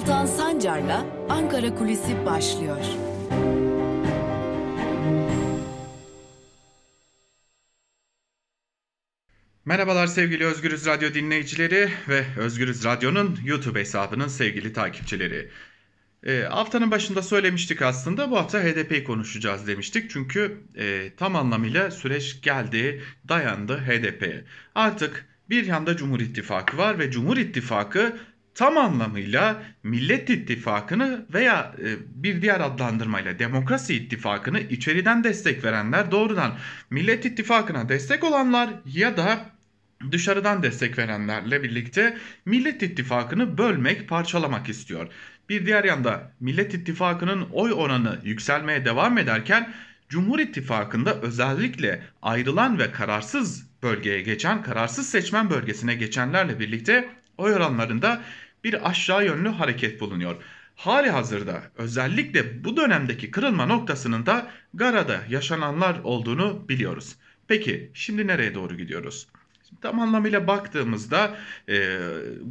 Altan Sancar'la Ankara Kulisi başlıyor. Merhabalar sevgili Özgürüz Radyo dinleyicileri ve Özgürüz Radyo'nun YouTube hesabının sevgili takipçileri. E, haftanın başında söylemiştik aslında bu hafta HDP'yi konuşacağız demiştik. Çünkü e, tam anlamıyla süreç geldi, dayandı HDP'ye. Artık bir yanda Cumhur İttifakı var ve Cumhur İttifakı tam anlamıyla Millet İttifakı'nı veya e, bir diğer adlandırmayla Demokrasi İttifakı'nı içeriden destek verenler doğrudan Millet İttifakı'na destek olanlar ya da dışarıdan destek verenlerle birlikte Millet İttifakı'nı bölmek, parçalamak istiyor. Bir diğer yanda Millet İttifakı'nın oy oranı yükselmeye devam ederken Cumhur İttifakı'nda özellikle ayrılan ve kararsız bölgeye geçen, kararsız seçmen bölgesine geçenlerle birlikte oy oranlarında bir aşağı yönlü hareket bulunuyor. Hali hazırda özellikle bu dönemdeki kırılma noktasının da Gara'da yaşananlar olduğunu biliyoruz. Peki şimdi nereye doğru gidiyoruz? tam anlamıyla baktığımızda e,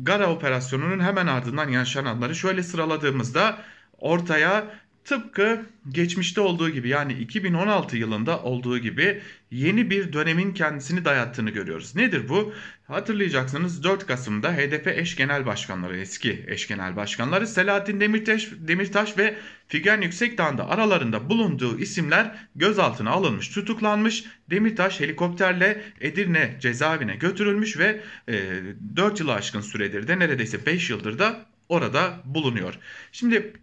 Gara operasyonunun hemen ardından yaşananları şöyle sıraladığımızda ortaya tıpkı geçmişte olduğu gibi yani 2016 yılında olduğu gibi yeni bir dönemin kendisini dayattığını görüyoruz. Nedir bu? Hatırlayacaksınız 4 Kasım'da HDP eş genel başkanları, eski eş genel başkanları Selahattin Demirtaş, Demirtaş ve Figen Yüksekdağ'ında aralarında bulunduğu isimler gözaltına alınmış, tutuklanmış. Demirtaş helikopterle Edirne cezaevine götürülmüş ve e, 4 yılı aşkın süredir de neredeyse 5 yıldır da orada bulunuyor. Şimdi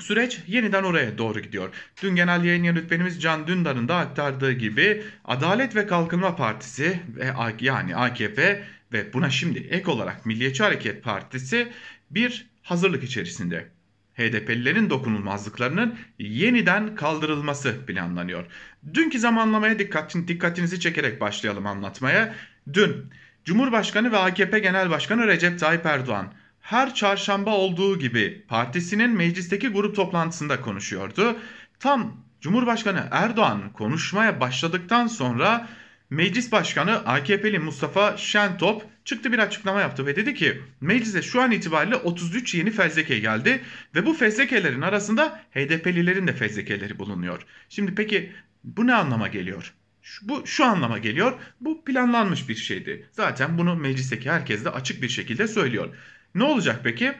Süreç yeniden oraya doğru gidiyor. Dün genel yayın yönetmenimiz Can Dündar'ın da aktardığı gibi Adalet ve Kalkınma Partisi ve yani AKP ve buna şimdi ek olarak Milliyetçi Hareket Partisi bir hazırlık içerisinde. HDP'lilerin dokunulmazlıklarının yeniden kaldırılması planlanıyor. Dünkü zamanlamaya dikkatin, dikkatinizi çekerek başlayalım anlatmaya. Dün Cumhurbaşkanı ve AKP Genel Başkanı Recep Tayyip Erdoğan her çarşamba olduğu gibi partisinin meclisteki grup toplantısında konuşuyordu. Tam Cumhurbaşkanı Erdoğan konuşmaya başladıktan sonra Meclis Başkanı AKP'li Mustafa Şentop çıktı bir açıklama yaptı ve dedi ki meclise şu an itibariyle 33 yeni fezleke geldi ve bu fezlekelerin arasında HDP'lilerin de fezlekeleri bulunuyor. Şimdi peki bu ne anlama geliyor? Bu şu anlama geliyor. Bu planlanmış bir şeydi. Zaten bunu meclisteki herkes de açık bir şekilde söylüyor. Ne olacak peki?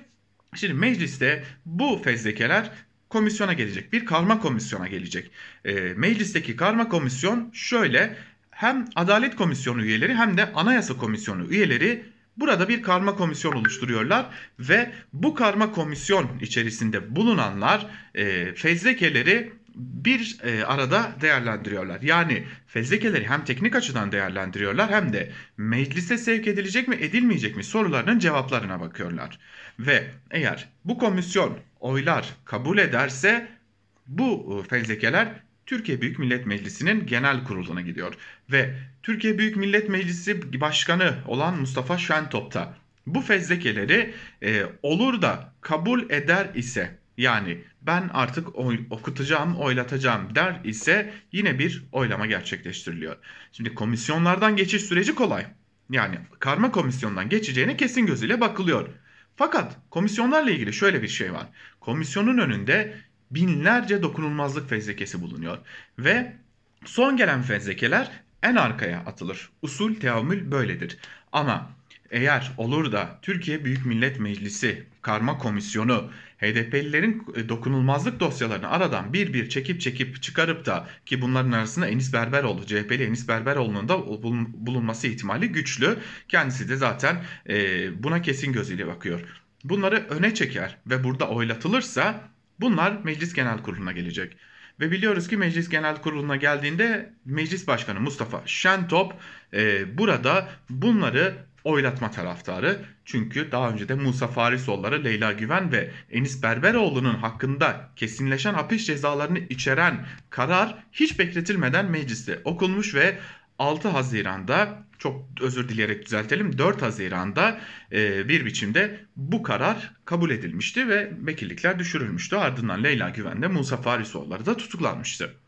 Şimdi mecliste bu fezlekeler komisyona gelecek. Bir karma komisyona gelecek. E, meclisteki karma komisyon şöyle hem Adalet Komisyonu üyeleri hem de Anayasa Komisyonu üyeleri burada bir karma komisyon oluşturuyorlar ve bu karma komisyon içerisinde bulunanlar e, fezlekeleri bir e, arada değerlendiriyorlar. Yani fezlekeleri hem teknik açıdan değerlendiriyorlar hem de meclise sevk edilecek mi edilmeyecek mi sorularının cevaplarına bakıyorlar. Ve eğer bu komisyon oylar kabul ederse bu e, fezlekeler Türkiye Büyük Millet Meclisi'nin genel kuruluna gidiyor. Ve Türkiye Büyük Millet Meclisi Başkanı olan Mustafa Şentop da bu fezlekeleri e, olur da kabul eder ise yani ben artık oy, okutacağım, oylatacağım der ise yine bir oylama gerçekleştiriliyor. Şimdi komisyonlardan geçiş süreci kolay. Yani karma komisyondan geçeceğine kesin gözüyle bakılıyor. Fakat komisyonlarla ilgili şöyle bir şey var. Komisyonun önünde binlerce dokunulmazlık fezlekesi bulunuyor. Ve son gelen fezlekeler en arkaya atılır. Usul teamül böyledir. Ama eğer olur da Türkiye Büyük Millet Meclisi Karma Komisyonu HDP'lilerin e, dokunulmazlık dosyalarını aradan bir bir çekip çekip çıkarıp da ki bunların arasında Enis Berberoğlu, CHP'li Enis Berberoğlu'nun da bulunması ihtimali güçlü. Kendisi de zaten e, buna kesin gözüyle bakıyor. Bunları öne çeker ve burada oylatılırsa bunlar Meclis Genel Kurulu'na gelecek. Ve biliyoruz ki Meclis Genel Kurulu'na geldiğinde Meclis Başkanı Mustafa Şentop e, burada bunları oylatma taraftarı. Çünkü daha önce de Musa Farisoğulları, Leyla Güven ve Enis Berberoğlu'nun hakkında kesinleşen hapis cezalarını içeren karar hiç bekletilmeden mecliste okunmuş ve 6 Haziran'da çok özür dileyerek düzeltelim 4 Haziran'da e, bir biçimde bu karar kabul edilmişti ve vekillikler düşürülmüştü. Ardından Leyla Güven de Musa Farisoğulları da tutuklanmıştı.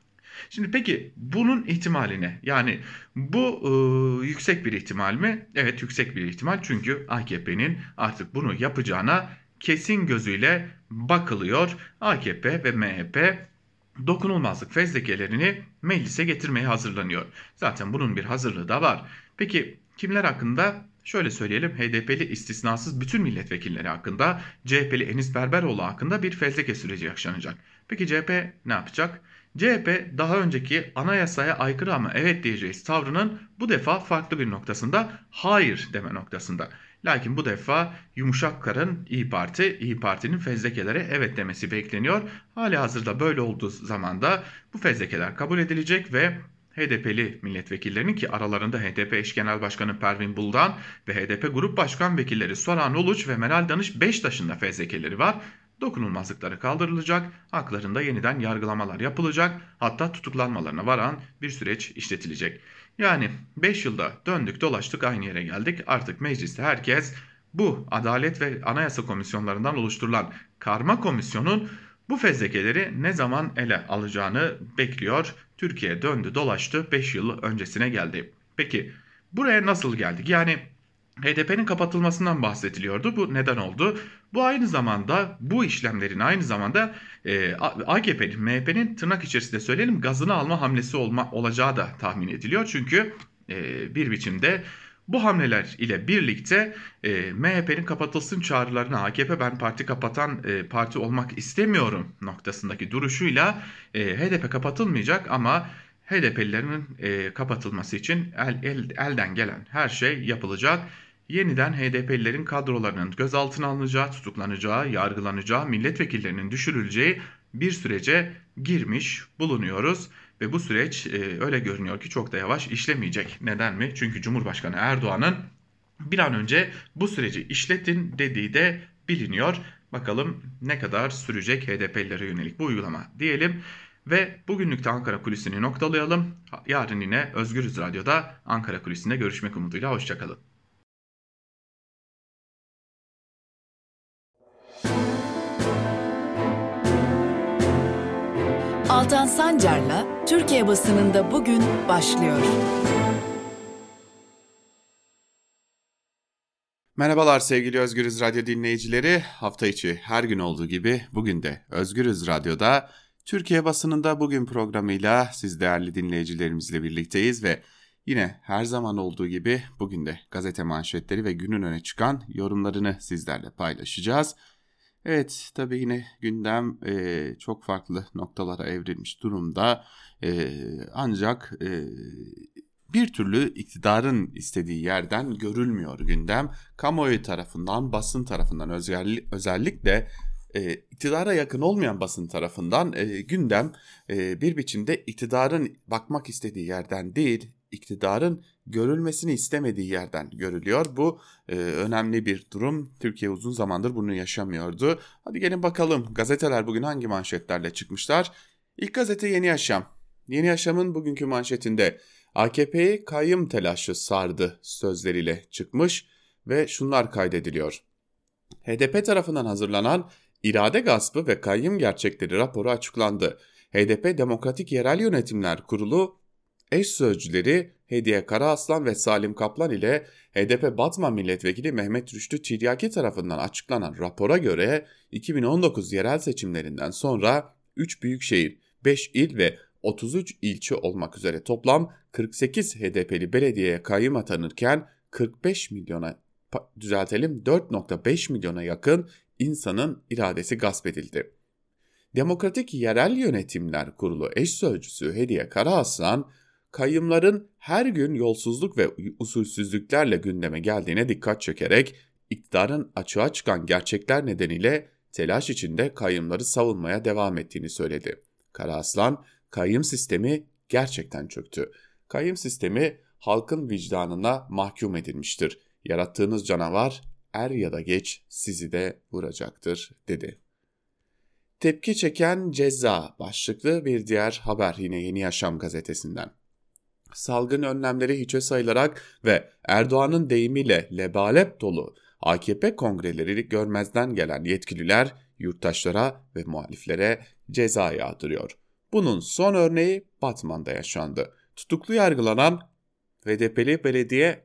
Şimdi peki bunun ihtimaline yani bu e, yüksek bir ihtimal mi? Evet yüksek bir ihtimal çünkü AKP'nin artık bunu yapacağına kesin gözüyle bakılıyor. AKP ve MHP dokunulmazlık fezlekelerini meclise getirmeye hazırlanıyor. Zaten bunun bir hazırlığı da var. Peki kimler hakkında? Şöyle söyleyelim HDP'li istisnasız bütün milletvekilleri hakkında CHP'li Enis Berberoğlu hakkında bir fezleke süreci yaşanacak. Peki CHP ne yapacak? CHP daha önceki anayasaya aykırı ama evet diyeceğiz tavrının bu defa farklı bir noktasında hayır deme noktasında. Lakin bu defa yumuşak karın İyi Parti, İyi Parti'nin fezlekelere evet demesi bekleniyor. Hali hazırda böyle olduğu zaman da bu fezlekeler kabul edilecek ve HDP'li milletvekillerinin ki aralarında HDP eş genel başkanı Pervin Buldan ve HDP grup başkan vekilleri Soran Uluç ve Meral Danış Beştaş'ın da fezlekeleri var. Dokunulmazlıkları kaldırılacak, haklarında yeniden yargılamalar yapılacak, hatta tutuklanmalarına varan bir süreç işletilecek. Yani 5 yılda döndük dolaştık aynı yere geldik. Artık mecliste herkes bu Adalet ve Anayasa Komisyonlarından oluşturulan karma komisyonun bu fezlekeleri ne zaman ele alacağını bekliyor. Türkiye döndü dolaştı 5 yıl öncesine geldi. Peki buraya nasıl geldik? Yani HDP'nin kapatılmasından bahsediliyordu. Bu neden oldu? Bu aynı zamanda bu işlemlerin aynı zamanda e, AKP'nin, MHP'nin tırnak içerisinde söyleyelim gazını alma hamlesi olma, olacağı da tahmin ediliyor. Çünkü e, bir biçimde bu hamleler ile birlikte e, MHP'nin kapatılsın çağrılarına AKP ben parti kapatan e, parti olmak istemiyorum noktasındaki duruşuyla e, HDP kapatılmayacak ama HDP'lilerin e, kapatılması için el, el, elden gelen her şey yapılacak yeniden HDP'lilerin kadrolarının gözaltına alınacağı, tutuklanacağı, yargılanacağı, milletvekillerinin düşürüleceği bir sürece girmiş bulunuyoruz. Ve bu süreç e, öyle görünüyor ki çok da yavaş işlemeyecek. Neden mi? Çünkü Cumhurbaşkanı Erdoğan'ın bir an önce bu süreci işletin dediği de biliniyor. Bakalım ne kadar sürecek HDP'lilere yönelik bu uygulama diyelim. Ve bugünlük de Ankara Kulisi'ni noktalayalım. Yarın yine Özgürüz Radyo'da Ankara Kulisi'nde görüşmek umuduyla. Hoşçakalın. Altan Sancar'la Türkiye basınında bugün başlıyor. Merhabalar sevgili Özgürüz Radyo dinleyicileri. Hafta içi her gün olduğu gibi bugün de Özgürüz Radyo'da Türkiye basınında bugün programıyla siz değerli dinleyicilerimizle birlikteyiz ve yine her zaman olduğu gibi bugün de gazete manşetleri ve günün öne çıkan yorumlarını sizlerle paylaşacağız. Evet tabii yine gündem e, çok farklı noktalara evrilmiş durumda e, ancak e, bir türlü iktidarın istediği yerden görülmüyor gündem. Kamuoyu tarafından, basın tarafından özellikle e, iktidara yakın olmayan basın tarafından e, gündem e, bir biçimde iktidarın bakmak istediği yerden değil, iktidarın görülmesini istemediği yerden görülüyor. Bu e, önemli bir durum. Türkiye uzun zamandır bunu yaşamıyordu. Hadi gelin bakalım gazeteler bugün hangi manşetlerle çıkmışlar? İlk gazete Yeni Yaşam. Yeni Yaşam'ın bugünkü manşetinde AKP'yi kayyım telaşı sardı sözleriyle çıkmış ve şunlar kaydediliyor. HDP tarafından hazırlanan irade gaspı ve kayyım gerçekleri raporu açıklandı. HDP Demokratik Yerel Yönetimler Kurulu eş sözcüleri Hediye Karaaslan ve Salim Kaplan ile HDP Batman Milletvekili Mehmet Rüştü Tiryaki tarafından açıklanan rapora göre 2019 yerel seçimlerinden sonra 3 büyükşehir, 5 il ve 33 ilçe olmak üzere toplam 48 HDP'li belediyeye kayyum atanırken 45 milyona düzeltelim 4.5 milyona yakın insanın iradesi gasp edildi. Demokratik Yerel Yönetimler Kurulu eş sözcüsü Hediye Karaaslan kayyımların her gün yolsuzluk ve usulsüzlüklerle gündeme geldiğine dikkat çekerek iktidarın açığa çıkan gerçekler nedeniyle telaş içinde kayyımları savunmaya devam ettiğini söyledi. Karaaslan, kayyım sistemi gerçekten çöktü. Kayyım sistemi halkın vicdanına mahkum edilmiştir. Yarattığınız canavar er ya da geç sizi de vuracaktır dedi. Tepki çeken ceza başlıklı bir diğer haber yine Yeni Yaşam gazetesinden salgın önlemleri hiçe sayılarak ve Erdoğan'ın deyimiyle lebalep dolu AKP kongreleri görmezden gelen yetkililer yurttaşlara ve muhaliflere ceza yağdırıyor. Bunun son örneği Batman'da yaşandı. Tutuklu yargılanan HDP'li belediye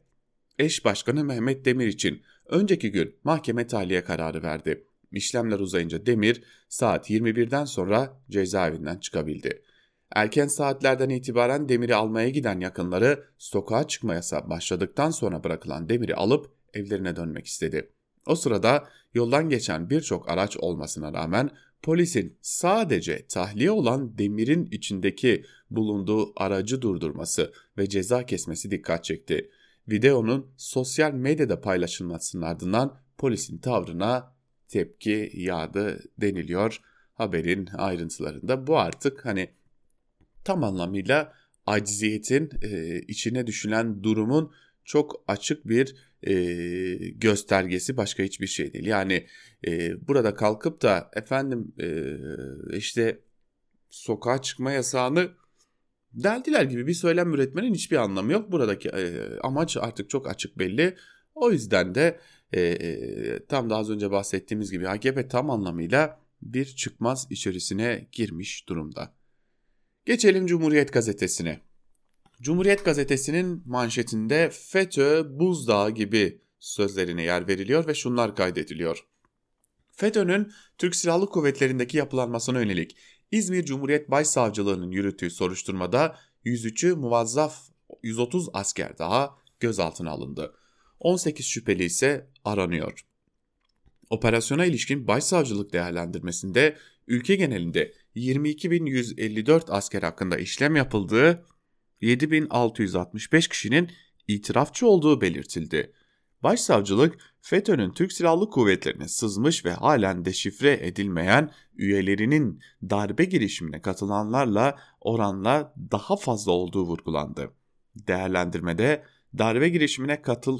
eş başkanı Mehmet Demir için önceki gün mahkeme tahliye kararı verdi. İşlemler uzayınca Demir saat 21'den sonra cezaevinden çıkabildi. Erken saatlerden itibaren Demir'i almaya giden yakınları sokağa çıkma yasağı başladıktan sonra bırakılan Demir'i alıp evlerine dönmek istedi. O sırada yoldan geçen birçok araç olmasına rağmen polisin sadece tahliye olan Demir'in içindeki bulunduğu aracı durdurması ve ceza kesmesi dikkat çekti. Videonun sosyal medyada paylaşılmasının ardından polisin tavrına tepki yağdı deniliyor haberin ayrıntılarında. Bu artık hani tam anlamıyla acziyetin e, içine düşülen durumun çok açık bir e, göstergesi başka hiçbir şey değil. Yani e, burada kalkıp da efendim e, işte sokağa çıkma yasağını deldiler gibi bir söylem üretmenin hiçbir anlamı yok. Buradaki e, amaç artık çok açık belli. O yüzden de e, e, tam da az önce bahsettiğimiz gibi AKP tam anlamıyla bir çıkmaz içerisine girmiş durumda. Geçelim Cumhuriyet Gazetesi'ne. Cumhuriyet Gazetesi'nin manşetinde FETÖ buzdağı gibi sözlerine yer veriliyor ve şunlar kaydediliyor. FETÖ'nün Türk Silahlı Kuvvetleri'ndeki yapılanmasına yönelik İzmir Cumhuriyet Başsavcılığı'nın yürüttüğü soruşturmada 103'ü muvazzaf 130 asker daha gözaltına alındı. 18 şüpheli ise aranıyor. Operasyona ilişkin başsavcılık değerlendirmesinde ülke genelinde 22.154 asker hakkında işlem yapıldığı, 7.665 kişinin itirafçı olduğu belirtildi. Başsavcılık, FETÖ'nün Türk Silahlı Kuvvetleri'ne sızmış ve halen deşifre edilmeyen üyelerinin darbe girişimine katılanlarla oranla daha fazla olduğu vurgulandı. Değerlendirmede darbe girişimine katıl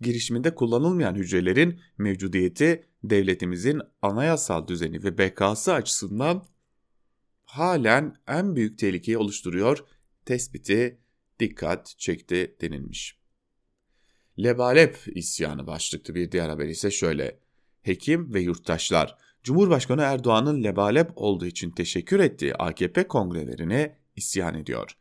girişiminde kullanılmayan hücrelerin mevcudiyeti devletimizin anayasal düzeni ve bekası açısından halen en büyük tehlikeyi oluşturuyor tespiti dikkat çekti denilmiş. Lebalep isyanı başlıklı bir diğer haber ise şöyle. Hekim ve yurttaşlar Cumhurbaşkanı Erdoğan'ın lebalep olduğu için teşekkür ettiği AKP kongrelerine isyan ediyor.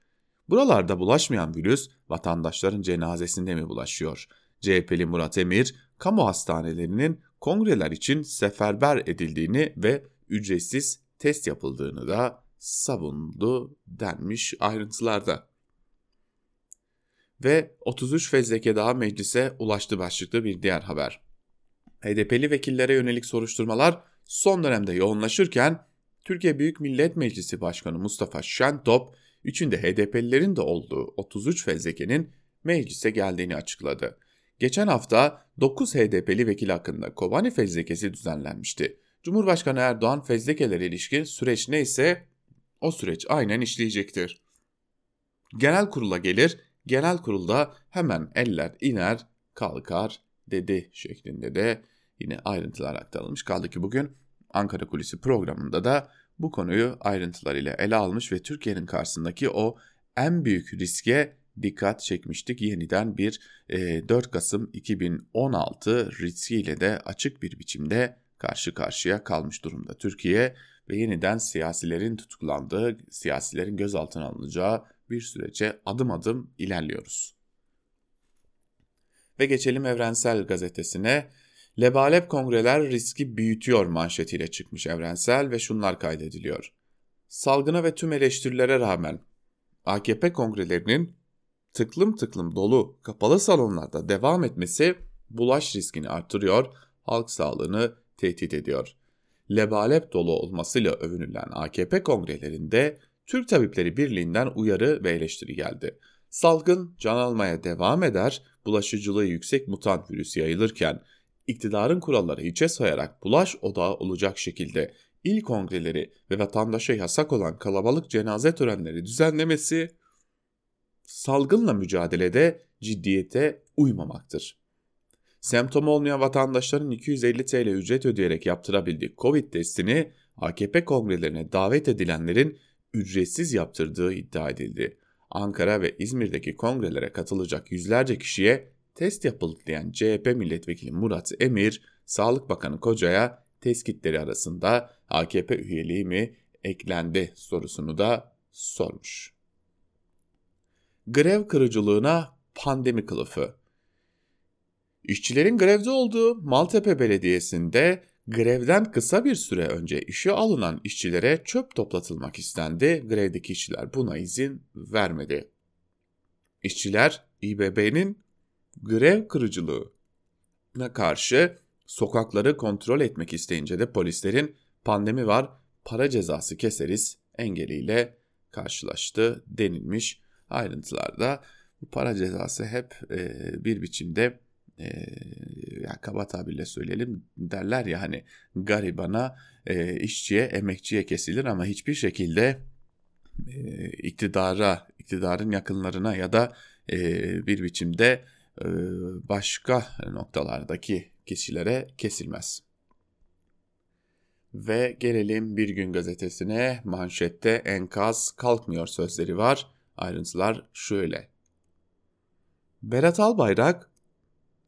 Buralarda bulaşmayan virüs vatandaşların cenazesinde mi bulaşıyor? CHP'li Murat Emir, kamu hastanelerinin kongreler için seferber edildiğini ve ücretsiz test yapıldığını da savundu denmiş ayrıntılarda. Ve 33 fezleke daha meclise ulaştı başlıklı bir diğer haber. HDP'li vekillere yönelik soruşturmalar son dönemde yoğunlaşırken Türkiye Büyük Millet Meclisi Başkanı Mustafa Şentop, içinde HDP'lilerin de olduğu 33 fezlekenin meclise geldiğini açıkladı. Geçen hafta 9 HDP'li vekil hakkında Kobani fezlekesi düzenlenmişti. Cumhurbaşkanı Erdoğan fezlekelere ilişkin süreç neyse o süreç aynen işleyecektir. Genel kurula gelir, genel kurulda hemen eller iner, kalkar dedi şeklinde de yine ayrıntılar aktarılmış. Kaldı ki bugün Ankara Kulisi programında da bu konuyu ayrıntılarıyla ele almış ve Türkiye'nin karşısındaki o en büyük riske dikkat çekmiştik. Yeniden bir e, 4 Kasım 2016 riskiyle de açık bir biçimde karşı karşıya kalmış durumda Türkiye ve yeniden siyasilerin tutuklandığı, siyasilerin gözaltına alınacağı bir sürece adım adım ilerliyoruz. Ve geçelim Evrensel Gazetesi'ne. Lebalep kongreler riski büyütüyor manşetiyle çıkmış Evrensel ve şunlar kaydediliyor. Salgına ve tüm eleştirilere rağmen AKP kongrelerinin tıklım tıklım dolu kapalı salonlarda devam etmesi bulaş riskini artırıyor, halk sağlığını tehdit ediyor. Lebalep dolu olmasıyla övünülen AKP kongrelerinde Türk Tabipleri Birliği'nden uyarı ve eleştiri geldi. Salgın can almaya devam eder, bulaşıcılığı yüksek mutant virüs yayılırken iktidarın kuralları hiçe sayarak bulaş odağı olacak şekilde il kongreleri ve vatandaşa yasak olan kalabalık cenaze törenleri düzenlemesi salgınla mücadelede ciddiyete uymamaktır. Semptom olmayan vatandaşların 250 TL ücret ödeyerek yaptırabildiği Covid testini AKP kongrelerine davet edilenlerin ücretsiz yaptırdığı iddia edildi. Ankara ve İzmir'deki kongrelere katılacak yüzlerce kişiye test yapıldı diyen CHP milletvekili Murat Emir, Sağlık Bakanı Koca'ya test kitleri arasında AKP üyeliği mi eklendi sorusunu da sormuş. Grev kırıcılığına pandemi kılıfı İşçilerin grevde olduğu Maltepe Belediyesi'nde grevden kısa bir süre önce işe alınan işçilere çöp toplatılmak istendi. Grevdeki işçiler buna izin vermedi. İşçiler İBB'nin grev kırıcılığına karşı sokakları kontrol etmek isteyince de polislerin pandemi var para cezası keseriz engeliyle karşılaştı denilmiş ayrıntılarda. Bu para cezası hep e, bir biçimde e, yani kaba tabirle söyleyelim derler ya hani garibana, e, işçiye, emekçiye kesilir ama hiçbir şekilde e, iktidara, iktidarın yakınlarına ya da e, bir biçimde e, başka noktalardaki kişilere kesilmez. Ve gelelim Bir Gün Gazetesi'ne manşette enkaz kalkmıyor sözleri var. Ayrıntılar şöyle. Berat Albayrak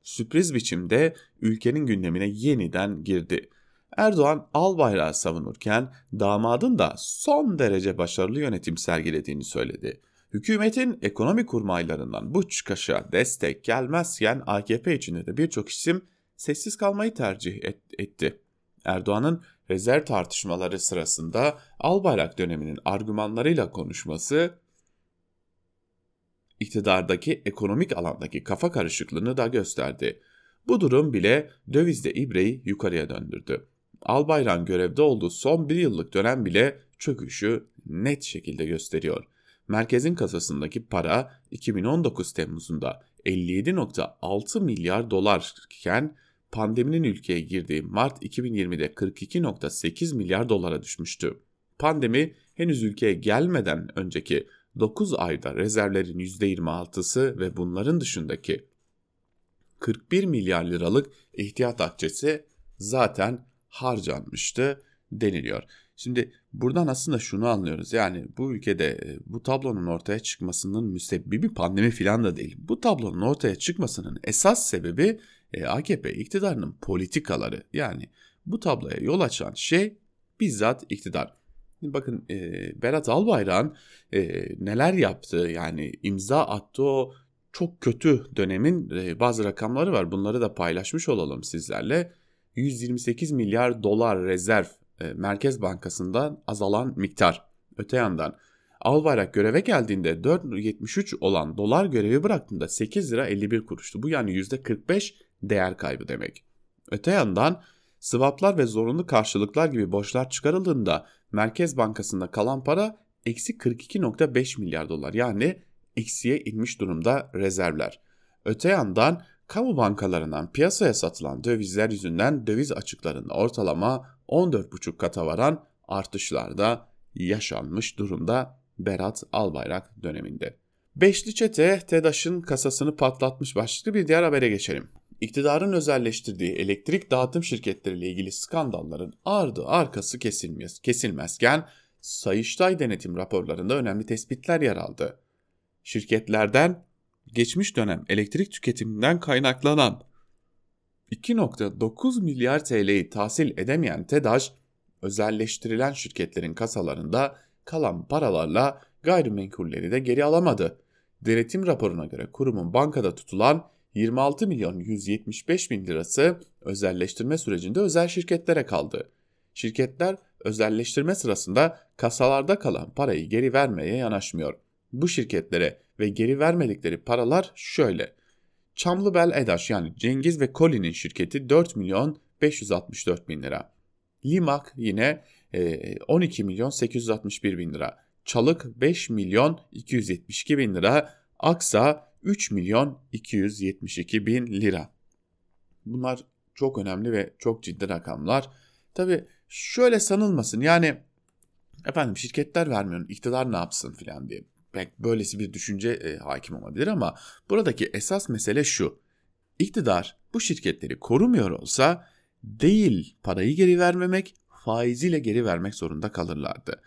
sürpriz biçimde ülkenin gündemine yeniden girdi. Erdoğan Albayrak'ı savunurken damadın da son derece başarılı yönetim sergilediğini söyledi. Hükümetin ekonomi kurmaylarından bu çıkışa destek gelmezken AKP içinde de birçok isim sessiz kalmayı tercih et, etti. Erdoğan'ın rezerv tartışmaları sırasında Albayrak döneminin argümanlarıyla konuşması iktidardaki ekonomik alandaki kafa karışıklığını da gösterdi. Bu durum bile dövizde ibreyi yukarıya döndürdü. Albayrak görevde olduğu son bir yıllık dönem bile çöküşü net şekilde gösteriyor. Merkezin kasasındaki para 2019 Temmuz'unda 57.6 milyar dolarken pandeminin ülkeye girdiği Mart 2020'de 42.8 milyar dolara düşmüştü. Pandemi henüz ülkeye gelmeden önceki 9 ayda rezervlerin %26'sı ve bunların dışındaki 41 milyar liralık ihtiyat akçesi zaten harcanmıştı deniliyor. Şimdi buradan aslında şunu anlıyoruz. Yani bu ülkede e, bu tablonun ortaya çıkmasının müsebbibi pandemi filan da değil. Bu tablonun ortaya çıkmasının esas sebebi e, AKP iktidarının politikaları. Yani bu tabloya yol açan şey bizzat iktidar. Bakın e, Berat Albayrak'ın e, neler yaptı yani imza attı o çok kötü dönemin e, bazı rakamları var. Bunları da paylaşmış olalım sizlerle. 128 milyar dolar rezerv e, Merkez Bankası'ndan azalan miktar. Öte yandan Albayrak göreve geldiğinde 4.73 olan dolar görevi bıraktığında 8 lira 51 kuruştu. Bu yani %45 değer kaybı demek. Öte yandan swaplar ve zorunlu karşılıklar gibi borçlar çıkarıldığında Merkez Bankası'nda kalan para eksi 42.5 milyar dolar yani eksiye inmiş durumda rezervler. Öte yandan kamu bankalarından piyasaya satılan dövizler yüzünden döviz açıklarında ortalama 14,5 kata varan artışlar da yaşanmış durumda Berat Albayrak döneminde. Beşli çete TEDAŞ'ın kasasını patlatmış başlıklı bir diğer habere geçelim. İktidarın özelleştirdiği elektrik dağıtım şirketleriyle ilgili skandalların ardı arkası kesilmez, kesilmezken Sayıştay denetim raporlarında önemli tespitler yer aldı. Şirketlerden geçmiş dönem elektrik tüketiminden kaynaklanan 2.9 milyar TL'yi tahsil edemeyen TEDAŞ, özelleştirilen şirketlerin kasalarında kalan paralarla gayrimenkulleri de geri alamadı. Denetim raporuna göre kurumun bankada tutulan 26 milyon 175 bin lirası özelleştirme sürecinde özel şirketlere kaldı. Şirketler özelleştirme sırasında kasalarda kalan parayı geri vermeye yanaşmıyor. Bu şirketlere ve geri vermedikleri paralar şöyle. Çamlıbel Edaş yani Cengiz ve Koli'nin şirketi 4 milyon 564 bin lira. Limak yine 12 e, milyon 861 bin lira. Çalık 5 milyon 272 bin lira. Aksa 3 milyon 272 bin lira. Bunlar çok önemli ve çok ciddi rakamlar. Tabi şöyle sanılmasın yani efendim şirketler vermiyor iktidar ne yapsın filan diye. Belki böylesi bir düşünce e, hakim olabilir ama buradaki esas mesele şu. İktidar bu şirketleri korumuyor olsa değil parayı geri vermemek faiziyle geri vermek zorunda kalırlardı.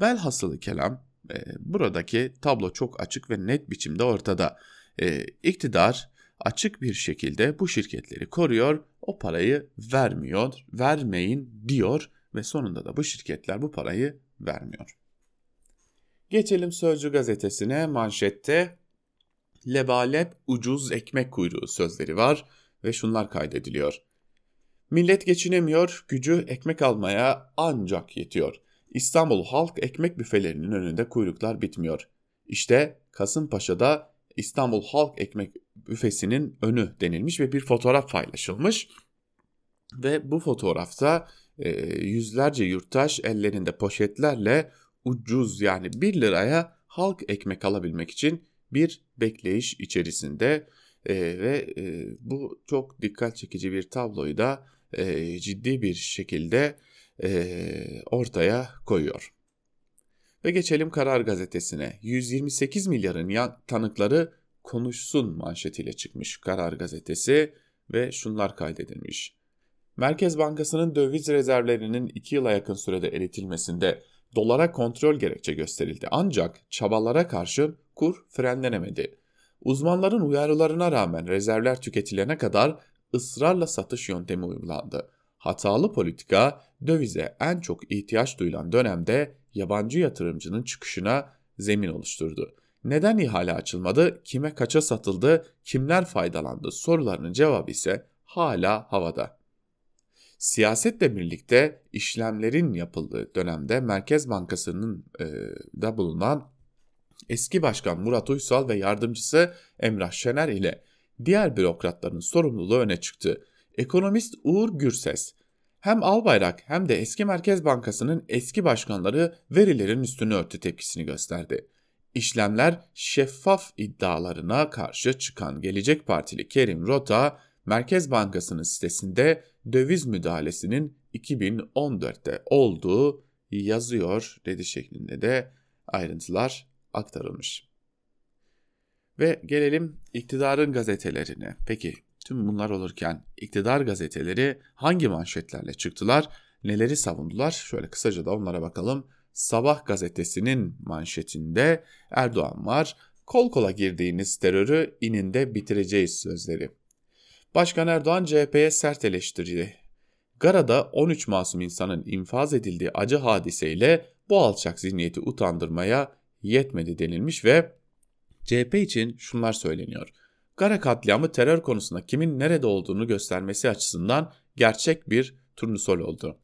Velhasılı kelam e, buradaki tablo çok açık ve net biçimde ortada. E, iktidar açık bir şekilde bu şirketleri koruyor, o parayı vermiyor, vermeyin diyor ve sonunda da bu şirketler bu parayı vermiyor. Geçelim Sözcü gazetesine manşette lebalep ucuz ekmek kuyruğu sözleri var ve şunlar kaydediliyor. Millet geçinemiyor, gücü ekmek almaya ancak yetiyor. İstanbul halk ekmek büfelerinin önünde kuyruklar bitmiyor. İşte Kasımpaşa'da İstanbul halk ekmek büfesinin önü denilmiş ve bir fotoğraf paylaşılmış. Ve bu fotoğrafta e, yüzlerce yurttaş ellerinde poşetlerle ucuz yani 1 liraya halk ekmek alabilmek için bir bekleyiş içerisinde e, ve e, bu çok dikkat çekici bir tabloyu da e, ciddi bir şekilde e, ortaya koyuyor. Ve geçelim Karar Gazetesi'ne. 128 milyarın ya, tanıkları konuşsun manşetiyle çıkmış Karar Gazetesi ve şunlar kaydedilmiş. Merkez Bankası'nın döviz rezervlerinin 2 yıla yakın sürede eritilmesinde dolara kontrol gerekçe gösterildi. Ancak çabalara karşı kur frenlenemedi. Uzmanların uyarılarına rağmen rezervler tüketilene kadar ısrarla satış yöntemi uygulandı. Hatalı politika dövize en çok ihtiyaç duyulan dönemde yabancı yatırımcının çıkışına zemin oluşturdu. Neden ihale açılmadı, kime kaça satıldı, kimler faydalandı sorularının cevabı ise hala havada. Siyasetle birlikte işlemlerin yapıldığı dönemde Merkez Bankası'nın e, da bulunan eski başkan Murat Uysal ve yardımcısı Emrah Şener ile diğer bürokratların sorumluluğu öne çıktı. Ekonomist Uğur Gürses, hem Albayrak hem de eski Merkez Bankası'nın eski başkanları verilerin üstünü örtü tepkisini gösterdi. İşlemler şeffaf iddialarına karşı çıkan Gelecek Partili Kerim Rota, Merkez Bankası'nın sitesinde döviz müdahalesinin 2014'te olduğu yazıyor dedi şeklinde de ayrıntılar aktarılmış. Ve gelelim iktidarın gazetelerine. Peki tüm bunlar olurken iktidar gazeteleri hangi manşetlerle çıktılar, neleri savundular? Şöyle kısaca da onlara bakalım. Sabah gazetesinin manşetinde Erdoğan var. Kol kola girdiğiniz terörü ininde bitireceğiz sözleri. Başkan Erdoğan CHP'ye sert eleştirdi. Gara'da 13 masum insanın infaz edildiği acı hadiseyle bu alçak zihniyeti utandırmaya yetmedi denilmiş ve CHP için şunlar söyleniyor. Gara katliamı terör konusunda kimin nerede olduğunu göstermesi açısından gerçek bir turnusol oldu.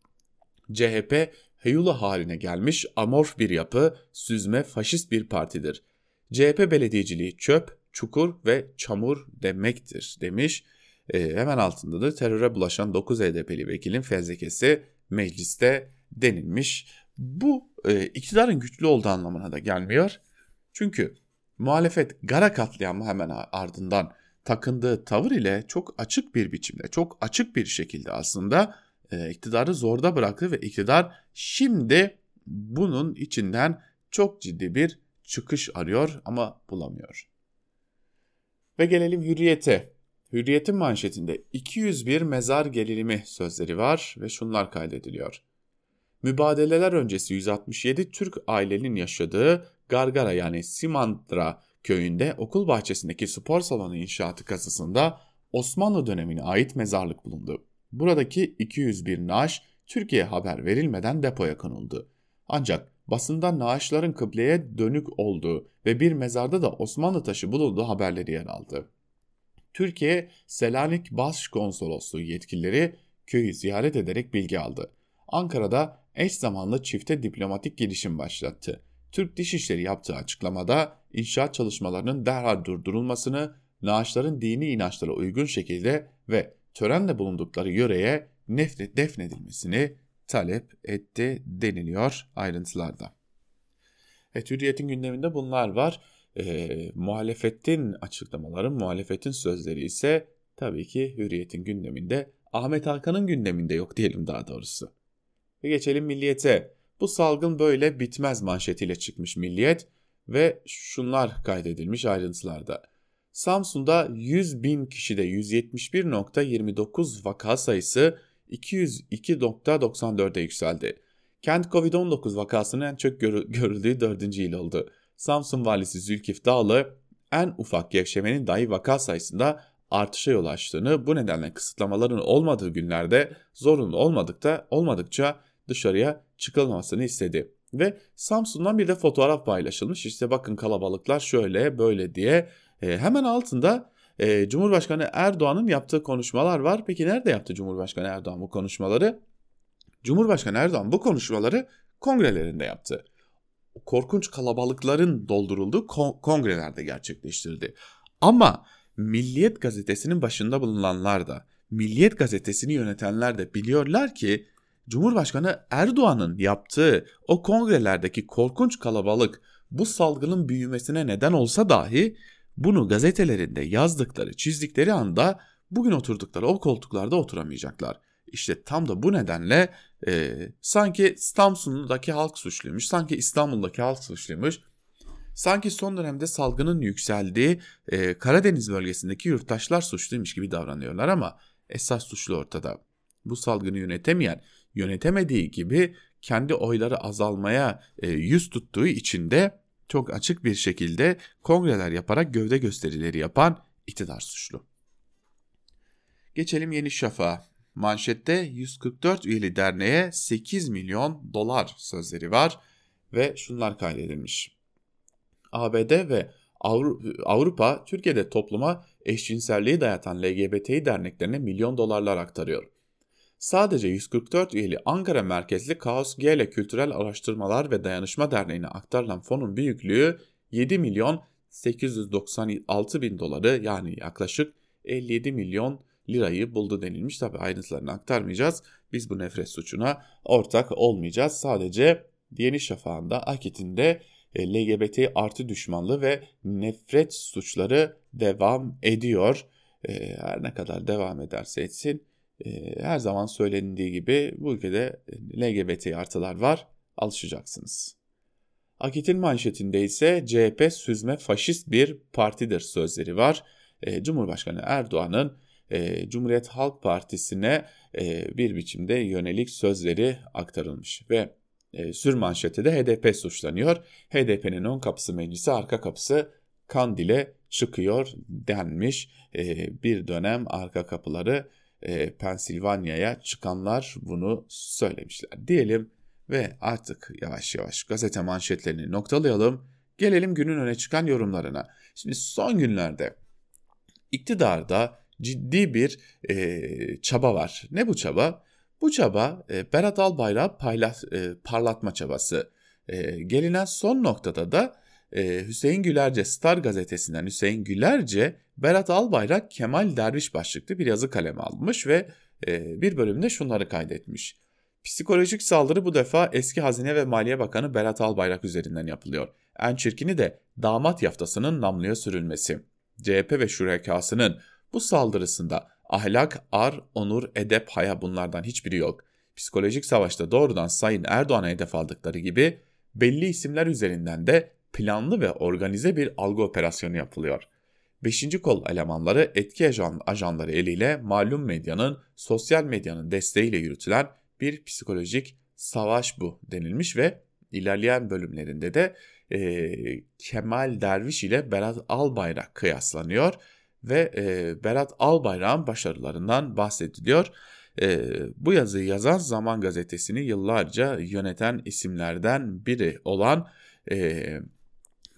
CHP heyula haline gelmiş amorf bir yapı, süzme faşist bir partidir. CHP belediyeciliği çöp, çukur ve çamur demektir demiş. E, hemen altında da teröre bulaşan 9 HDP'li vekilin fezlekesi mecliste denilmiş. Bu e, iktidarın güçlü olduğu anlamına da gelmiyor. Çünkü muhalefet Gara katliamı hemen ardından takındığı tavır ile çok açık bir biçimde, çok açık bir şekilde aslında e, iktidarı zorda bıraktı ve iktidar şimdi bunun içinden çok ciddi bir çıkış arıyor ama bulamıyor. Ve gelelim hürriyete. Hürriyet'in manşetinde 201 mezar gerilimi sözleri var ve şunlar kaydediliyor. Mübadeleler öncesi 167 Türk ailenin yaşadığı Gargara yani Simandra köyünde okul bahçesindeki spor salonu inşaatı kasasında Osmanlı dönemine ait mezarlık bulundu. Buradaki 201 naaş Türkiye haber verilmeden depoya konuldu. Ancak basında naaşların kıbleye dönük olduğu ve bir mezarda da Osmanlı taşı bulunduğu haberleri yer aldı. Türkiye Selanik Başkonsolosluğu yetkilileri köyü ziyaret ederek bilgi aldı. Ankara'da eş zamanlı çifte diplomatik girişim başlattı. Türk Dışişleri yaptığı açıklamada inşaat çalışmalarının derhal durdurulmasını, naaşların dini inançlara uygun şekilde ve törenle bulundukları yöreye defnedilmesini talep etti deniliyor ayrıntılarda. Evet, Hürriyet'in gündeminde bunlar var. E, muhalefetin açıklamaları, muhalefetin sözleri ise tabii ki Hürriyet'in gündeminde, Ahmet Hakan'ın gündeminde yok diyelim daha doğrusu. Ve geçelim Milliyet'e. Bu salgın böyle bitmez manşetiyle çıkmış Milliyet ve şunlar kaydedilmiş ayrıntılarda. Samsun'da 100 bin kişide 171.29 vaka sayısı 202.94'e yükseldi. Kent Covid-19 vakasının en çok görüldüğü 4. il oldu. Samsun valisi Zülkif Dağlı en ufak gevşemenin dahi vaka sayısında artışa yol açtığını, bu nedenle kısıtlamaların olmadığı günlerde zorunlu olmadıkta olmadıkça dışarıya çıkılmasını istedi. Ve Samsun'dan bir de fotoğraf paylaşılmış. İşte bakın kalabalıklar şöyle böyle diye. E, hemen altında e, Cumhurbaşkanı Erdoğan'ın yaptığı konuşmalar var. Peki nerede yaptı Cumhurbaşkanı Erdoğan bu konuşmaları? Cumhurbaşkanı Erdoğan bu konuşmaları kongrelerinde yaptı. Korkunç kalabalıkların doldurulduğu kongrelerde gerçekleştirdi. Ama Milliyet gazetesinin başında bulunanlar da, Milliyet gazetesini yönetenler de biliyorlar ki Cumhurbaşkanı Erdoğan'ın yaptığı o kongrelerdeki korkunç kalabalık bu salgının büyümesine neden olsa dahi bunu gazetelerinde yazdıkları, çizdikleri anda bugün oturdukları o koltuklarda oturamayacaklar. İşte tam da bu nedenle e, sanki Samsun'daki halk suçluymuş, sanki İstanbul'daki halk suçluymuş, sanki son dönemde salgının yükseldiği e, Karadeniz bölgesindeki yurttaşlar suçluymuş gibi davranıyorlar ama esas suçlu ortada. Bu salgını yönetemeyen, yönetemediği gibi kendi oyları azalmaya e, yüz tuttuğu için de çok açık bir şekilde kongreler yaparak gövde gösterileri yapan iktidar suçlu. Geçelim Yeni Şafak'a. Manşette 144 üyeli derneğe 8 milyon dolar sözleri var ve şunlar kaydedilmiş. ABD ve Avrupa Türkiye'de topluma eşcinselliği dayatan LGBTİ derneklerine milyon dolarlar aktarıyor. Sadece 144 üyeli Ankara merkezli Kaos Gele Kültürel Araştırmalar ve Dayanışma Derneği'ne aktarılan fonun büyüklüğü 7 milyon 896 bin doları yani yaklaşık 57 milyon lirayı buldu denilmiş. Tabi ayrıntılarını aktarmayacağız. Biz bu nefret suçuna ortak olmayacağız. Sadece Yeni Şafak'ında Akit'inde e, LGBT artı düşmanlığı ve nefret suçları devam ediyor. E, her ne kadar devam ederse etsin her zaman söylendiği gibi bu ülkede LGBT artılar var alışacaksınız. Akit'in manşetinde ise CHP süzme faşist bir partidir sözleri var. Cumhurbaşkanı Erdoğan'ın Cumhuriyet Halk Partisi'ne bir biçimde yönelik sözleri aktarılmış ve sür manşette de HDP suçlanıyor. HDP'nin ön kapısı meclisi arka kapısı Kandil'e çıkıyor denmiş. Bir dönem arka kapıları e, Pensilvanya'ya çıkanlar bunu söylemişler diyelim ve artık yavaş yavaş gazete manşetlerini noktalayalım. Gelelim günün öne çıkan yorumlarına. Şimdi son günlerde iktidarda ciddi bir e, çaba var. Ne bu çaba? Bu çaba e, Berat Albayrak paylat, e, parlatma çabası. E, gelinen son noktada da e, Hüseyin Gülerce Star gazetesinden Hüseyin Gülerce Berat Albayrak Kemal Derviş başlıklı bir yazı kaleme almış ve e, bir bölümde şunları kaydetmiş. Psikolojik saldırı bu defa eski Hazine ve Maliye Bakanı Berat Albayrak üzerinden yapılıyor. En çirkini de damat yaftasının namluya sürülmesi. CHP ve şurekasının bu saldırısında Ahlak, ar, onur, edep, haya bunlardan hiçbiri yok. Psikolojik savaşta doğrudan Sayın Erdoğan'a hedef aldıkları gibi belli isimler üzerinden de planlı ve organize bir algı operasyonu yapılıyor. Beşinci kol elemanları etki ajan, ajanları eliyle malum medyanın, sosyal medyanın desteğiyle yürütülen bir psikolojik savaş bu denilmiş ve ilerleyen bölümlerinde de e, Kemal Derviş ile Berat Albayrak kıyaslanıyor ve e, Berat Albayrak'ın başarılarından bahsediliyor. E, bu yazıyı yazan Zaman Gazetesi'ni yıllarca yöneten isimlerden biri olan e,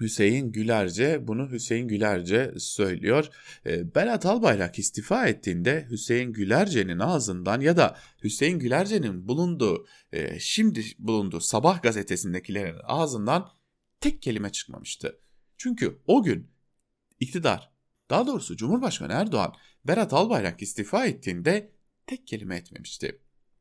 Hüseyin Gülerce bunu Hüseyin Gülerce söylüyor. E, Berat Albayrak istifa ettiğinde Hüseyin Gülerce'nin ağzından ya da Hüseyin Gülerce'nin bulunduğu e, şimdi bulunduğu Sabah gazetesindekilerin ağzından tek kelime çıkmamıştı. Çünkü o gün iktidar daha doğrusu Cumhurbaşkanı Erdoğan Berat Albayrak istifa ettiğinde tek kelime etmemişti.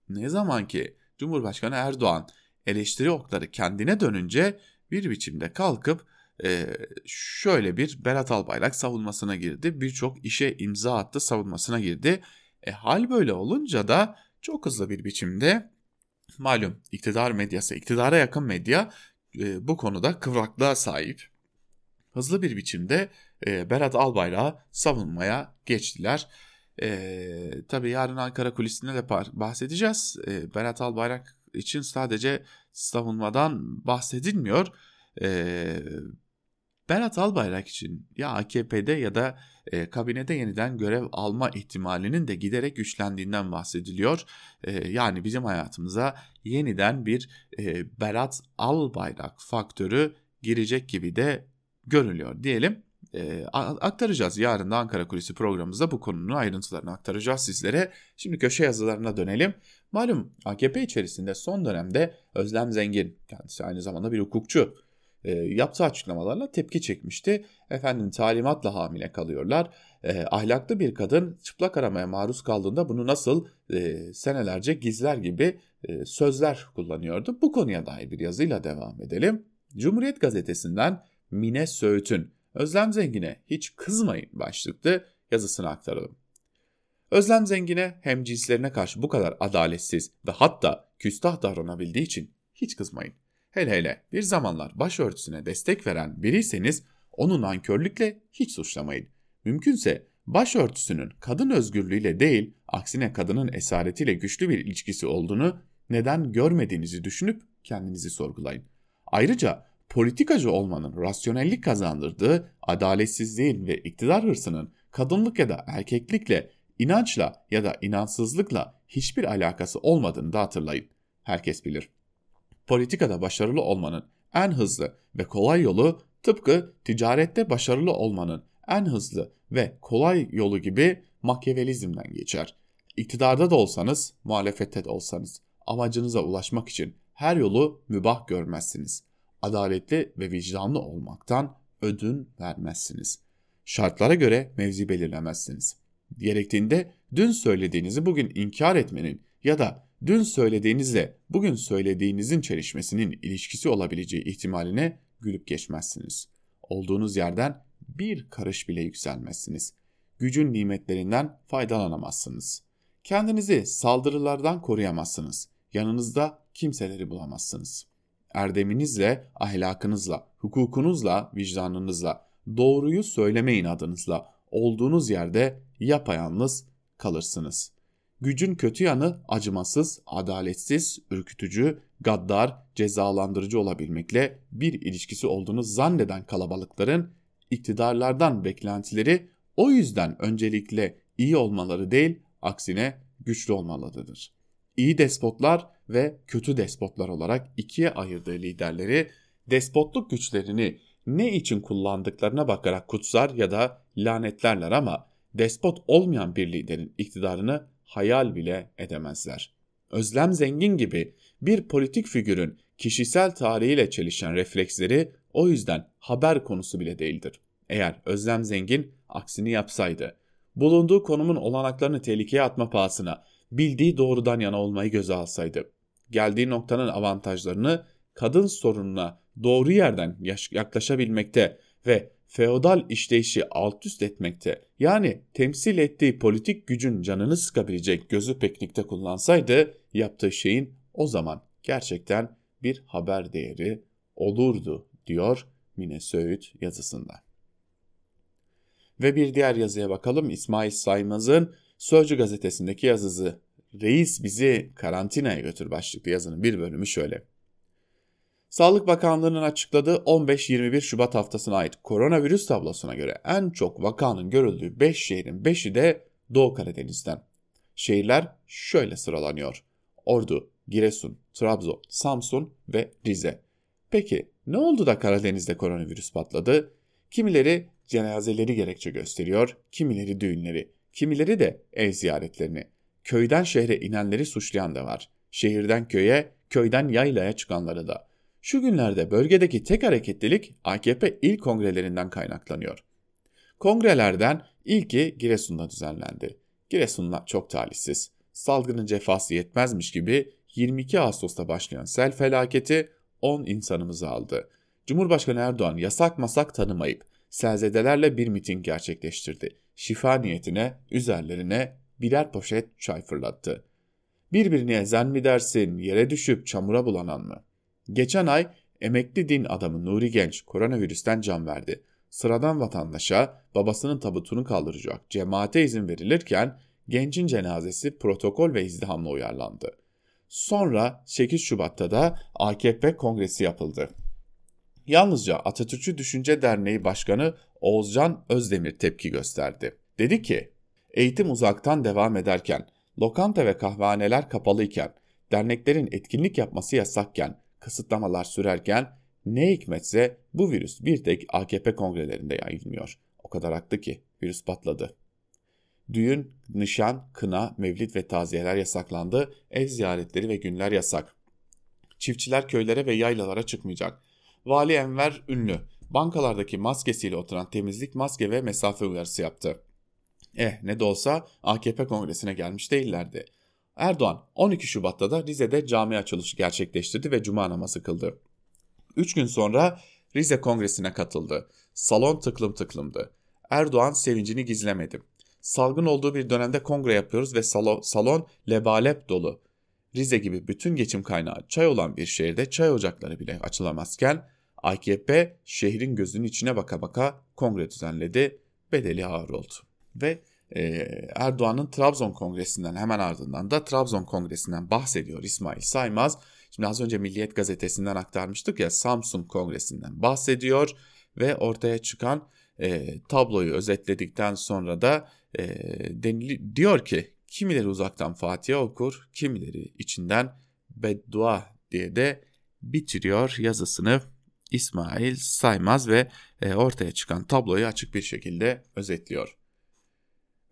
Ne zaman ki Cumhurbaşkanı Erdoğan eleştiri okları kendine dönünce bir biçimde kalkıp e, şöyle bir Berat Albayrak savunmasına girdi. Birçok işe imza attı savunmasına girdi. E, hal böyle olunca da çok hızlı bir biçimde malum iktidar medyası, iktidara yakın medya e, bu konuda kıvraklığa sahip. Hızlı bir biçimde e, Berat Albayrak'ı savunmaya geçtiler. E, tabii yarın Ankara kulisinde de bahsedeceğiz. E, Berat Albayrak için sadece savunmadan bahsedilmiyor. E, Berat Albayrak için ya AKP'de ya da e, kabinede yeniden görev alma ihtimalinin de giderek güçlendiğinden bahsediliyor. E, yani bizim hayatımıza yeniden bir e, Berat Albayrak faktörü girecek gibi de görülüyor diyelim e, aktaracağız. Yarın da Ankara Kulisi programımızda bu konunun ayrıntılarını aktaracağız sizlere. Şimdi köşe yazılarına dönelim. Malum AKP içerisinde son dönemde Özlem Zengin, kendisi aynı zamanda bir hukukçu, e, yaptığı açıklamalarla tepki çekmişti. Efendim talimatla hamile kalıyorlar. E, ahlaklı bir kadın çıplak aramaya maruz kaldığında bunu nasıl e, senelerce gizler gibi e, sözler kullanıyordu. Bu konuya dair bir yazıyla devam edelim. Cumhuriyet gazetesinden Mine Söğüt'ün Özlem Zengin'e hiç kızmayın başlıklı yazısını aktaralım. Özlem Zengin'e hem cinslerine karşı bu kadar adaletsiz ve hatta küstah davranabildiği için hiç kızmayın. Hele hele bir zamanlar başörtüsüne destek veren biriyseniz onu nankörlükle hiç suçlamayın. Mümkünse başörtüsünün kadın özgürlüğüyle değil, aksine kadının esaretiyle güçlü bir ilişkisi olduğunu neden görmediğinizi düşünüp kendinizi sorgulayın. Ayrıca politikacı olmanın rasyonellik kazandırdığı adaletsizliğin ve iktidar hırsının kadınlık ya da erkeklikle, inançla ya da inansızlıkla hiçbir alakası olmadığını da hatırlayın. Herkes bilir. Politikada başarılı olmanın en hızlı ve kolay yolu tıpkı ticarette başarılı olmanın en hızlı ve kolay yolu gibi makyavelizmden geçer. İktidarda da olsanız, muhalefette de olsanız amacınıza ulaşmak için her yolu mübah görmezsiniz. Adaletli ve vicdanlı olmaktan ödün vermezsiniz. Şartlara göre mevzi belirlemezsiniz. Gerektiğinde dün söylediğinizi bugün inkar etmenin ya da dün söylediğinizle bugün söylediğinizin çelişmesinin ilişkisi olabileceği ihtimaline gülüp geçmezsiniz. Olduğunuz yerden bir karış bile yükselmezsiniz. Gücün nimetlerinden faydalanamazsınız. Kendinizi saldırılardan koruyamazsınız. Yanınızda kimseleri bulamazsınız. Erdeminizle, ahlakınızla, hukukunuzla, vicdanınızla, doğruyu söyleme inadınızla olduğunuz yerde yapayalnız kalırsınız. Gücün kötü yanı acımasız, adaletsiz, ürkütücü, gaddar, cezalandırıcı olabilmekle bir ilişkisi olduğunu zanneden kalabalıkların iktidarlardan beklentileri o yüzden öncelikle iyi olmaları değil, aksine güçlü olmalıdır. İyi despotlar ve kötü despotlar olarak ikiye ayırdığı liderleri despotluk güçlerini ne için kullandıklarına bakarak kutsar ya da lanetlerler ama despot olmayan bir liderin iktidarını hayal bile edemezler. Özlem Zengin gibi bir politik figürün kişisel tarihiyle çelişen refleksleri o yüzden haber konusu bile değildir. Eğer Özlem Zengin aksini yapsaydı, bulunduğu konumun olanaklarını tehlikeye atma pahasına bildiği doğrudan yana olmayı göze alsaydı, geldiği noktanın avantajlarını kadın sorununa doğru yerden yaklaşabilmekte ve feodal işleyişi alt üst etmekte yani temsil ettiği politik gücün canını sıkabilecek gözü peknikte kullansaydı yaptığı şeyin o zaman gerçekten bir haber değeri olurdu diyor Mine Söğüt yazısında. Ve bir diğer yazıya bakalım İsmail Saymaz'ın Sözcü gazetesindeki yazısı Reis bizi karantinaya götür başlıklı yazının bir bölümü şöyle. Sağlık Bakanlığı'nın açıkladığı 15-21 Şubat haftasına ait koronavirüs tablosuna göre en çok vakanın görüldüğü 5 şehrin 5'i de Doğu Karadeniz'den. Şehirler şöyle sıralanıyor. Ordu, Giresun, Trabzon, Samsun ve Rize. Peki ne oldu da Karadeniz'de koronavirüs patladı? Kimileri cenazeleri gerekçe gösteriyor, kimileri düğünleri, kimileri de ev ziyaretlerini. Köyden şehre inenleri suçlayan da var. Şehirden köye, köyden yaylaya çıkanları da. Şu günlerde bölgedeki tek hareketlilik AKP il kongrelerinden kaynaklanıyor. Kongrelerden ilki Giresun'da düzenlendi. Giresun'la çok talihsiz. Salgının cefası yetmezmiş gibi 22 Ağustos'ta başlayan sel felaketi 10 insanımızı aldı. Cumhurbaşkanı Erdoğan yasak masak tanımayıp selzedelerle bir miting gerçekleştirdi. Şifa niyetine üzerlerine birer poşet çay fırlattı. Birbirini ezen mi dersin, yere düşüp çamura bulanan mı? Geçen ay emekli din adamı Nuri Genç koronavirüsten can verdi. Sıradan vatandaşa babasının tabutunu kaldıracak cemaate izin verilirken gencin cenazesi protokol ve izdihamla uyarlandı. Sonra 8 Şubat'ta da AKP kongresi yapıldı. Yalnızca Atatürkçü Düşünce Derneği Başkanı Oğuzcan Özdemir tepki gösterdi. Dedi ki, eğitim uzaktan devam ederken, lokanta ve kahvehaneler kapalıyken, derneklerin etkinlik yapması yasakken, kısıtlamalar sürerken Ne hikmetse bu virüs bir tek AKP kongrelerinde yayılmıyor. O kadar haklı ki virüs patladı. Düğün, nişan, kına, mevlid ve taziyeler yasaklandı. Ev ziyaretleri ve günler yasak. Çiftçiler köylere ve yaylalara çıkmayacak. Vali Enver Ünlü, bankalardaki maskesiyle oturan temizlik, maske ve mesafe uyarısı yaptı. Eh ne de olsa AKP kongresine gelmiş değillerdi. Erdoğan 12 Şubat'ta da Rize'de cami açılışı gerçekleştirdi ve cuma namazı kıldı. 3 gün sonra Rize Kongresi'ne katıldı. Salon tıklım tıklımdı. Erdoğan sevincini gizlemedi. Salgın olduğu bir dönemde kongre yapıyoruz ve salon, salon lebalep dolu. Rize gibi bütün geçim kaynağı çay olan bir şehirde çay ocakları bile açılamazken AKP şehrin gözünün içine baka baka kongre düzenledi. Bedeli ağır oldu. Ve e, Erdoğan'ın Trabzon Kongresi'nden hemen ardından da Trabzon Kongresi'nden bahsediyor İsmail Saymaz. Şimdi az önce Milliyet Gazetesi'nden aktarmıştık ya Samsun Kongresi'nden bahsediyor ve ortaya çıkan e, tabloyu özetledikten sonra da e, denili, diyor ki kimileri uzaktan Fatiha okur, kimileri içinden beddua diye de bitiriyor yazısını İsmail Saymaz ve e, ortaya çıkan tabloyu açık bir şekilde özetliyor.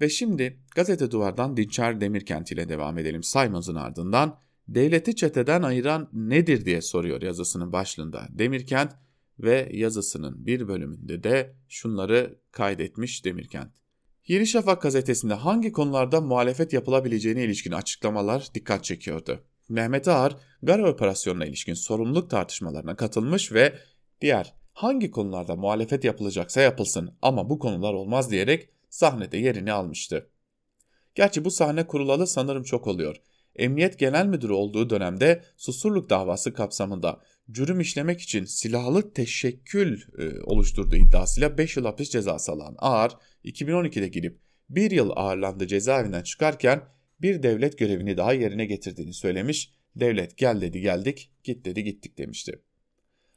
Ve şimdi gazete duvardan Dinçer Demirkent ile devam edelim. Saymaz'ın ardından devleti çeteden ayıran nedir diye soruyor yazısının başlığında. Demirkent ve yazısının bir bölümünde de şunları kaydetmiş Demirkent. Yeni Şafak gazetesinde hangi konularda muhalefet yapılabileceğine ilişkin açıklamalar dikkat çekiyordu. Mehmet Ağar, Gara operasyonuna ilişkin sorumluluk tartışmalarına katılmış ve diğer hangi konularda muhalefet yapılacaksa yapılsın ama bu konular olmaz diyerek sahnede yerini almıştı. Gerçi bu sahne kurulalı sanırım çok oluyor. Emniyet Genel Müdürü olduğu dönemde Susurluk davası kapsamında cürüm işlemek için silahlı teşekkül e, oluşturduğu iddiasıyla 5 yıl hapis cezası alan Ağar, 2012'de girip 1 yıl ağırlandı cezaevinden çıkarken bir devlet görevini daha yerine getirdiğini söylemiş, devlet gel dedi geldik, git dedi gittik demişti.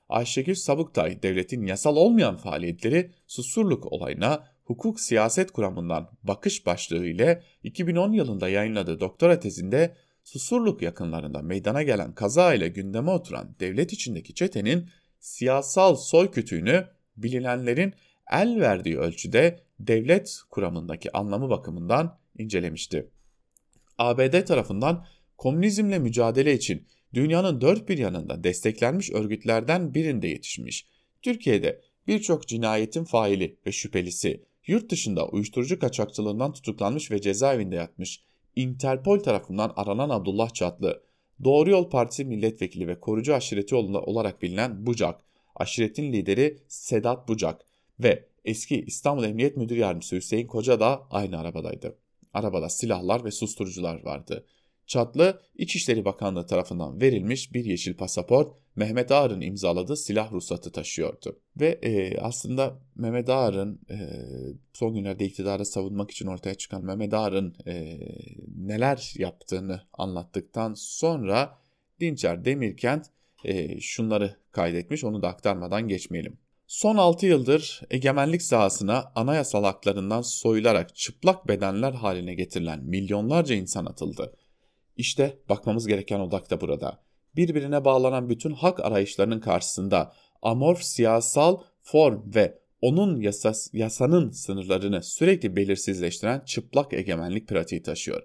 Ayşegül Sabuktay devletin yasal olmayan faaliyetleri Susurluk olayına hukuk siyaset kuramından bakış başlığı ile 2010 yılında yayınladığı doktora tezinde Susurluk yakınlarında meydana gelen kaza ile gündeme oturan devlet içindeki çetenin siyasal soykütüğünü bilinenlerin el verdiği ölçüde devlet kuramındaki anlamı bakımından incelemişti. ABD tarafından komünizmle mücadele için dünyanın dört bir yanında desteklenmiş örgütlerden birinde yetişmiş. Türkiye'de birçok cinayetin faili ve şüphelisi yurt dışında uyuşturucu kaçakçılığından tutuklanmış ve cezaevinde yatmış Interpol tarafından aranan Abdullah Çatlı, Doğru Yol Partisi milletvekili ve korucu aşireti olarak bilinen Bucak, aşiretin lideri Sedat Bucak ve eski İstanbul Emniyet Müdür Yardımcısı Hüseyin Koca da aynı arabadaydı. Arabada silahlar ve susturucular vardı. Çatlı İçişleri Bakanlığı tarafından verilmiş bir yeşil pasaport Mehmet Ağar'ın imzaladığı silah ruhsatı taşıyordu. Ve e, aslında Mehmet Ağar'ın e, son günlerde iktidarı savunmak için ortaya çıkan Mehmet Ağar'ın e, neler yaptığını anlattıktan sonra Dinçer Demirkent e, şunları kaydetmiş onu da aktarmadan geçmeyelim. Son 6 yıldır egemenlik sahasına anayasal haklarından soyularak çıplak bedenler haline getirilen milyonlarca insan atıldı. İşte bakmamız gereken odak da burada. Birbirine bağlanan bütün hak arayışlarının karşısında amorf siyasal form ve onun yasas, yasanın sınırlarını sürekli belirsizleştiren çıplak egemenlik pratiği taşıyor.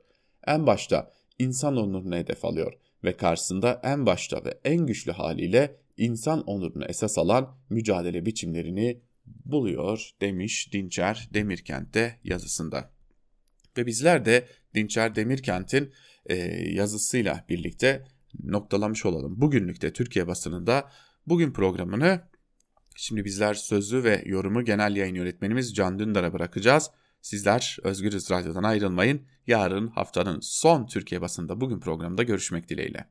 En başta insan onurunu hedef alıyor ve karşısında en başta ve en güçlü haliyle insan onurunu esas alan mücadele biçimlerini buluyor demiş Dinçer Demirkent'te yazısında. Ve bizler de Dinçer Demirkent'in yazısıyla birlikte noktalamış olalım. Bugünlük de Türkiye basınında bugün programını şimdi bizler sözlü ve yorumu genel yayın yönetmenimiz Can Dündar'a bırakacağız. Sizler Özgürüz Radyo'dan ayrılmayın. Yarın haftanın son Türkiye basında bugün programında görüşmek dileğiyle.